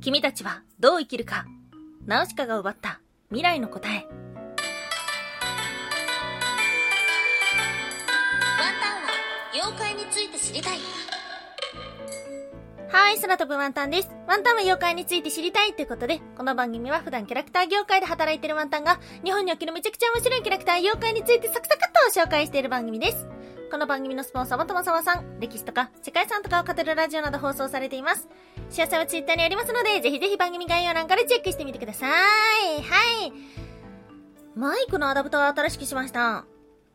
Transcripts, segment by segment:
君たちはどう生きるかナウシカが奪った未来の答え。ワンタンは妖怪について知りたい。はい、空飛ぶワンタンです。ワンタンは妖怪について知りたいということで、この番組は普段キャラクター業界で働いているワンタンが、日本におけるめちゃくちゃ面白いキャラクター妖怪についてサクサクっと紹介している番組です。この番組のスポンサーはともさまさん、歴史とか世界遺産とかを語るラジオなど放送されています。詳細はツイッターにありますので、ぜひぜひ番組概要欄からチェックしてみてください。はい。マイクのアダプターを新しくしました。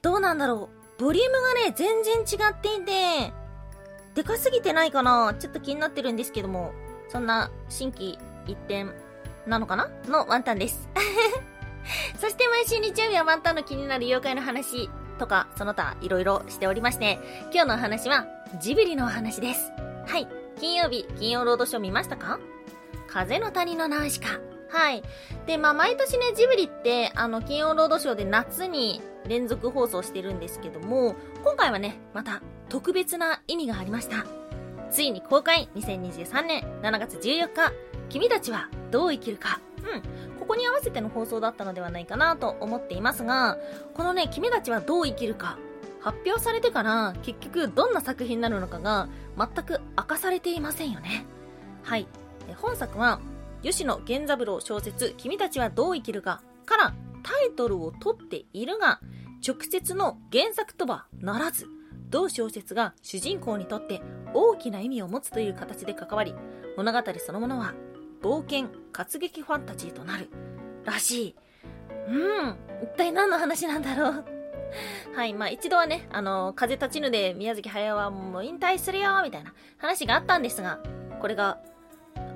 どうなんだろうボリュームがね、全然違っていて、でかすぎてないかなちょっと気になってるんですけども、そんな新規一点なのかな？のワンタンです。そして毎週日曜日はワンタンの気になる妖怪の話とか、その他いろいろしておりまして、今日のお話はジブリのお話です。はい。金曜日、金曜ロードショー見ましたか？風の谷のナウシカ。はい。で、まあ、毎年ね、ジブリって、あの、金曜ロードショーで夏に連続放送してるんですけども、今回はね、また特別な意味がありました。ついに公開2023年7月14日、君たちはどう生きるか？うん。ここに合わせての放送だったのではないかなと思っていますが、このね、君たちはどう生きるか。発表されてから結局どんな作品になるのかが全く明かされていませんよね。はい。本作は吉野源三郎小説「君たちはどう生きるか」からタイトルを取っているが直接の原作とはならず同小説が主人公にとって大きな意味を持つという形で関わり物語そのものは冒険活劇ファンタジーとなるらしい。うん一体何の話なんだろう。はいまあ一度はねあの風立ちぬで宮崎駿はもう引退するよみたいな話があったんですがこれが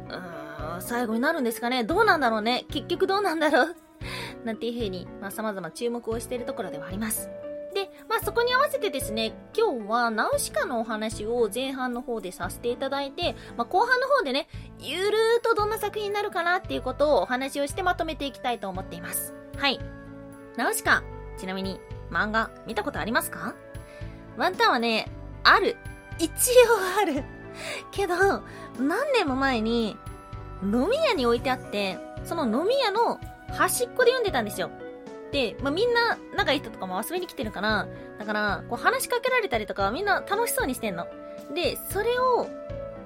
うーん最後になるんですかね。どうなんだろうね。結局どうなんだろう。なんていう風に、まあ、様々注目をしているところではあります。で、まあ、そこに合わせてですね、今日はナウシカのお話を前半の方でさせていただいて、まあ、後半の方でね、ゆるーっとどんな作品になるかなっていうことをお話をしてまとめていきたいと思っています。はい。ナウシカ、ちなみに漫画見たことありますか？ワンタンはね、ある。一応ある。けど、何年も前に、飲み屋に置いてあって、その飲み屋の端っこで読んでたんですよ。で、まあ、みんな仲いい人とかも遊びに来てるから、だから、こう話しかけられたりとかみんな楽しそうにしてんの。で、それを、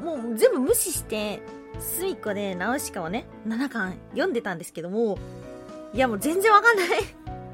もう全部無視して、隅っこでナウシカをね、7巻読んでたんですけども、いやもう全然わかんない。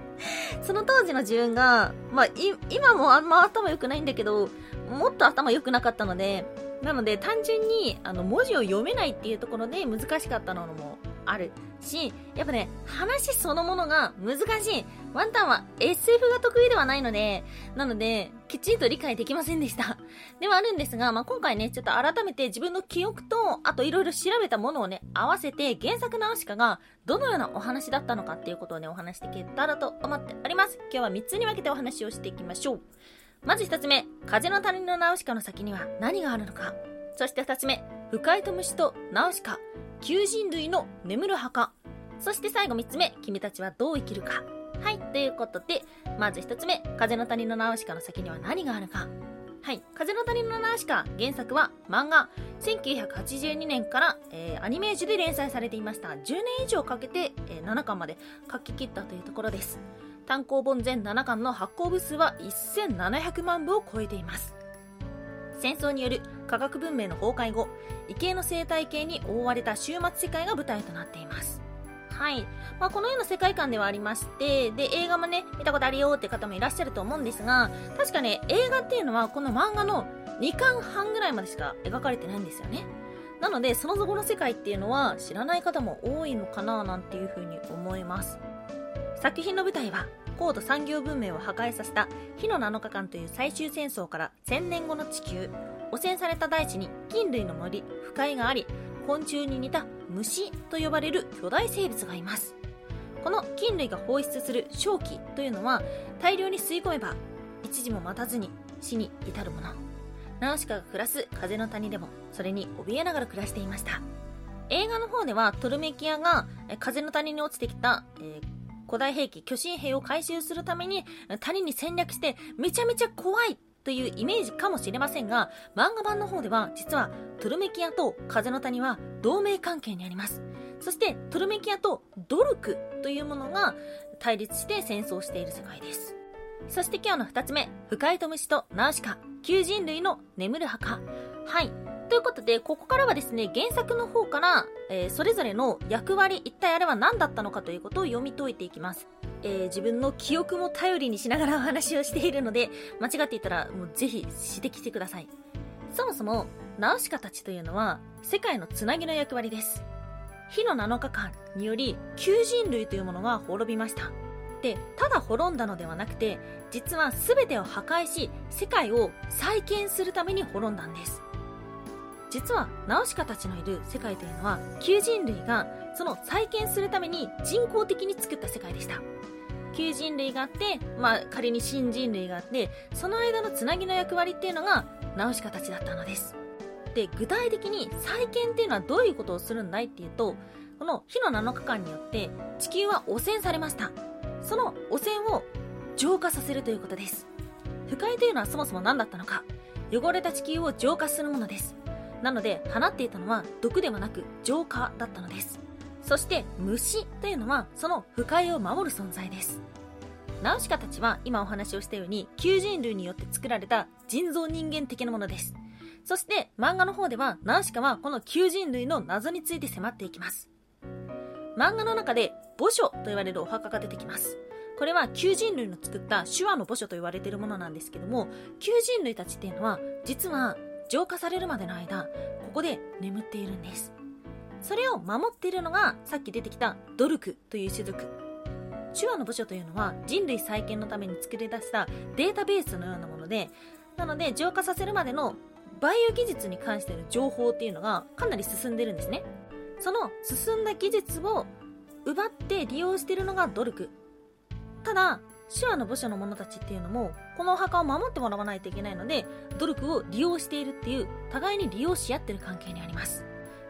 その当時の自分が、まあ、今もあんま頭良くないんだけど、もっと頭良くなかったので、なので単純にあの文字を読めないっていうところで難しかったのもあるし、やっぱね、話そのものが難しい。ワンタンは SF が得意ではないので、なので、きちんと理解できませんでした。ではあるんですが、まあ、今回ね、ちょっと改めて自分の記憶と、あといろいろ調べたものをね、合わせて原作ナウシカがどのようなお話だったのかっていうことをね、お話していけたらと思っております。今日は3つに分けてお話をしていきましょう。まず1つ目、風の谷のナウシカの先には何があるのか。そして2つ目、不快と虫とナウシカ、求人類の眠る墓。そして最後3つ目、君たちはどう生きるか。はい、ということで、まず1つ目、風の谷のナウシカの先には何があるか。はい、風の谷のナウシカ、原作は漫画、1982年から、えーアニメージュで連載されていました。10年以上かけて、えー7巻まで書き切ったというところです。単行本全7巻の発行部数は1700万部を超えています。戦争による科学文明の崩壊後、異形の生態系に覆われた終末世界が舞台となっています。はい。まあ、このような世界観ではありまして、で、映画もね、見たことあるよって方もいらっしゃると思うんですが、確かね、映画っていうのはこの漫画の2巻半ぐらいまでしか描かれてないんですよね。なので、その後の世界っていうのは知らない方も多いのかななんていうふうに思います。作品の舞台は、高度産業文明を破壊させた火の7日間という最終戦争から1000年後の地球。汚染された大地に菌類の森、腐海があり、昆虫に似た虫と呼ばれる巨大生物がいます。この菌類が放出する正気というのは大量に吸い込めば一時も待たずに死に至るもの。ナウシカが暮らす風の谷でもそれに怯えながら暮らしていました。映画の方ではトルメキアが風の谷に落ちてきた、えー古代兵器巨神兵を回収するために谷に戦略してめちゃめちゃ怖いというイメージかもしれませんが、漫画版の方では実はトルメキアと風の谷は同盟関係にあります。そしてトルメキアとドルクというものが対立して戦争している世界です。そして今日の二つ目、不快と虫とナウシカ、旧人類の眠る墓。はい。ということで、ここからはですね、原作の方から、えー、それぞれの役割、一体あれは何だったのかということを読み解いていきます。えー、自分の記憶も頼りにしながらお話をしているので、間違っていたら、もうぜひ指摘してください。そもそも、ナウシカたちというのは、世界のつなぎの役割です。火の7日間により、旧人類というものが滅びました。で、ただ滅んだのではなくて、実は全てを破壊し、世界を再建するために滅んだんです。実は、ナウシカたちのいる世界というのは、旧人類がその再建するために人工的に作った世界でした。旧人類があって、まあ仮に新人類があって、その間のつなぎの役割っていうのが、ナウシカたちだったのです。で、具体的に再建っていうのはどういうことをするんだいっていうと、この火の7日間によって地球は汚染されました。その汚染を浄化させるということです。不快というのはそもそも何だったのか。汚れた地球を浄化するものです。なので、放っていたのは毒ではなく浄化だったのです。そして、虫というのはその不快を守る存在です。ナウシカたちは今お話をしたように、旧人類によって作られた人造人間的なものです。そして漫画の方ではナウシカはこの旧人類の謎について迫っていきます。漫画の中で墓所と言われるお墓が出てきます。これは旧人類の作った手話の墓所と言われているものなんですけども、旧人類たちっていうのは、実は浄化されるまでの間、ここで眠っているんです。それを守っているのが、さっき出てきたドルクという種族。手話の部署というのは人類再建のために作り出したデータベースのようなもので、なので浄化させるまでのバイオ技術に関しての情報っていうのがかなり進んでるんですね。その進んだ技術を奪って利用しているのがドルク。ただ、手話の部署の者たちっていうのも、このお墓を守ってもらわないといけないので、ドルクを利用しているっていう、互いに利用し合ってる関係にあります。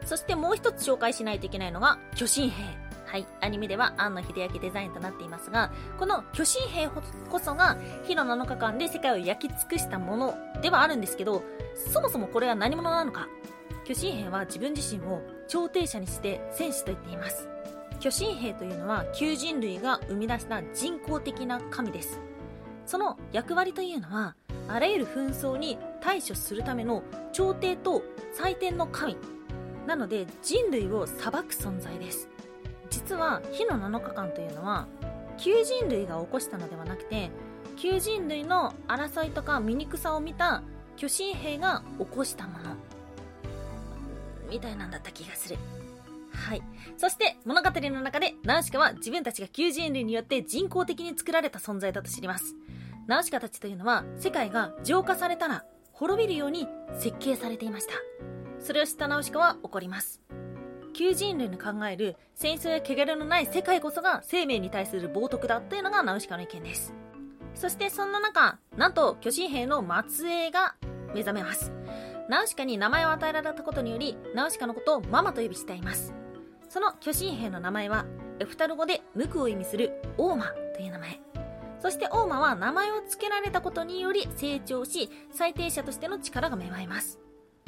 そしてもう一つ紹介しないといけないのが、巨神兵。はい、アニメでは庵野秀明デザインとなっていますが、この巨神兵こそが、火の7日間で世界を焼き尽くしたものではあるんですけど、そもそもこれは何者なのか。巨神兵は自分自身を超低者にして戦士と言っています。巨神兵というのは旧人類が生み出した人工的な神です。その役割というのは、あらゆる紛争に対処するための朝廷と祭典の神。なので人類を裁く存在です。実は火の7日間というのは、旧人類が起こしたのではなくて、旧人類の争いとか醜さを見た巨神兵が起こしたもの。みたいなんだった気がする。はい。そして、物語の中で、ナウシカは自分たちが旧人類によって人工的に作られた存在だと知ります。ナウシカたちというのは、世界が浄化されたら、滅びるように設計されていました。それを知ったナウシカは怒ります。旧人類の考える戦争や汚れのない世界こそが生命に対する冒涜だというのがナウシカの意見です。そしてそんな中、なんと巨神兵の末裔が目覚めます。ナウシカに名前を与えられたことにより、ナウシカのことをママと呼びしています。その巨神兵の名前は、エフタル語で無垢を意味するオーマという名前。そしてオーマは名前を付けられたことにより成長し、最低者としての力が芽生えます。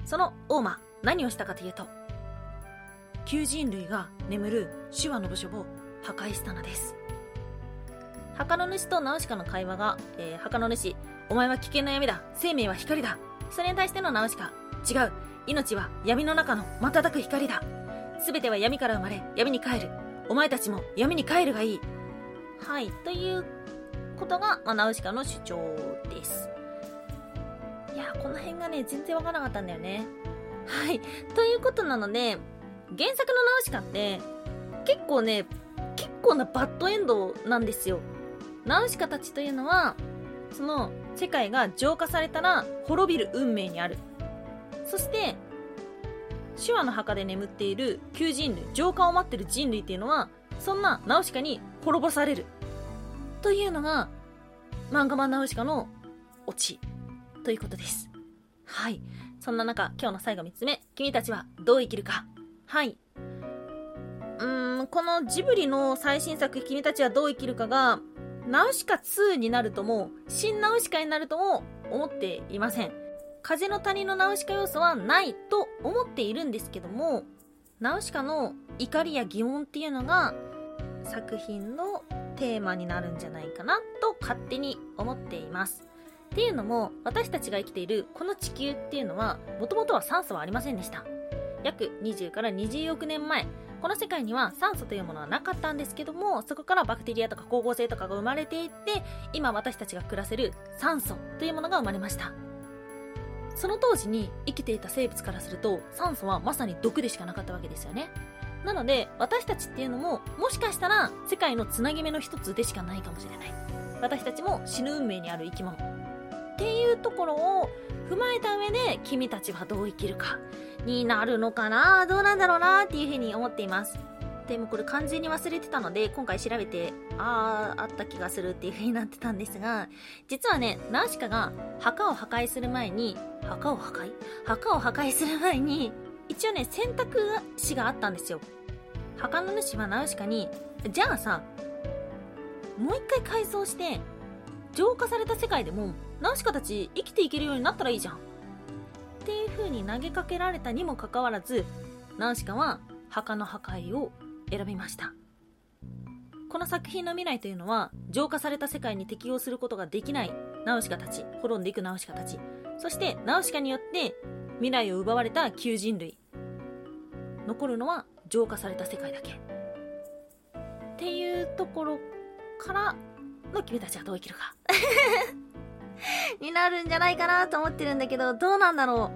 そのオーマ、何をしたかというと、旧人類が眠る手話の部署を破壊したのです。墓の主とナウシカの会話が、えー、墓の主、お前は危険な闇だ。生命は光だ。それに対してのナウシカ、違う。命は闇の中の瞬く光だ。すべては闇から生まれ、闇に帰る。お前たちも闇に帰るがいい。はい、ということが、まあ、ナウシカの主張です。いやこの辺がね、全然わからなかったんだよね。はい。ということなので、原作のナウシカって、結構ね、結構なバッドエンドなんですよ。ナウシカたちというのは、その、世界が浄化されたら滅びる運命にある。そして、手話の墓で眠っている旧人類、浄化を待ってる人類っていうのは、そんなナウシカに滅ぼされる。というのが、漫画版ナウシカのオチということです。はい。そんな中、今日の最後3つ目、君たちはどう生きるか。はい。うーん、このジブリの最新作、君たちはどう生きるかが、ナウシカ2になるとも、新ナウシカになるとも、思っていません。風の谷のナウシカ要素はないと思っているんですけども、ナウシカの怒りや疑問っていうのが作品のテーマになるんじゃないかなと勝手に思っています。っていうのも、私たちが生きているこの地球っていうのは、もともとは酸素はありませんでした。約20から20億年前、この世界には酸素というものはなかったんですけども、そこからバクテリアとか光合成とかが生まれていって、今私たちが暮らせる酸素というものが生まれました。その当時に生きていた生物からすると、酸素はまさに毒でしかなかったわけですよね。なので、私たちっていうのも、もしかしたら世界のつなぎ目の一つでしかないかもしれない。私たちも死ぬ運命にある生き物。っていうところを踏まえた上で、君たちはどう生きるかになるのかな？どうなんだろうな？っていうふうに思っています。でもこれ完全に忘れてたので、今回調べて、あー、あった気がするっていう風になってたんですが、実はね、ナウシカが墓を破壊する前に、墓を破壊？墓を破壊する前に、一応ね、選択肢があったんですよ。墓の主はナウシカに、じゃあさ、もう一回改造して、浄化された世界でも、ナウシカたち生きていけるようになったらいいじゃん。っていう風に投げかけられたにもかかわらず、ナウシカは墓の破壊を選びました。この作品の未来というのは、浄化された世界に適応することができないナウシカたち、滅んでいくナウシカたち、そしてナウシカによって未来を奪われた旧人類。残るのは浄化された世界だけ。っていうところからの君たちはどう生きるか。になるんじゃないかなと思ってるんだけど、どうなんだろ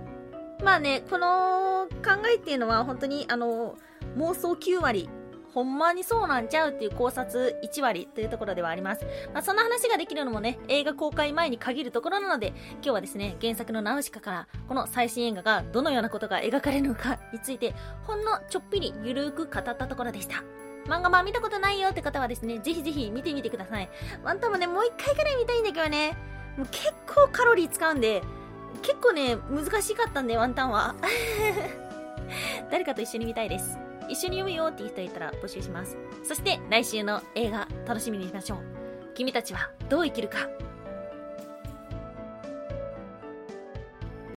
う。まあね、この考えっていうのは本当にあの、妄想9割、ほんまにそうなんちゃうっていう考察1割というところではあります。まあ、そんな話ができるのもね、映画公開前に限るところなので、今日はですね、原作のナウシカから、この最新映画がどのようなことが描かれるのかについて、ほんのちょっぴりゆるーく語ったところでした。漫画版見たことないよって方はですね、ぜひぜひ見てみてください。ワンタンもね、もう一回くらい見たいんだけどね、もう結構カロリー使うんで、結構ね、難しかったんで、ワンタンは。誰かと一緒に見たいです。一緒に読むよっていう人いたら募集します。そして来週の映画楽しみにしましょう。君たちはどう生きるか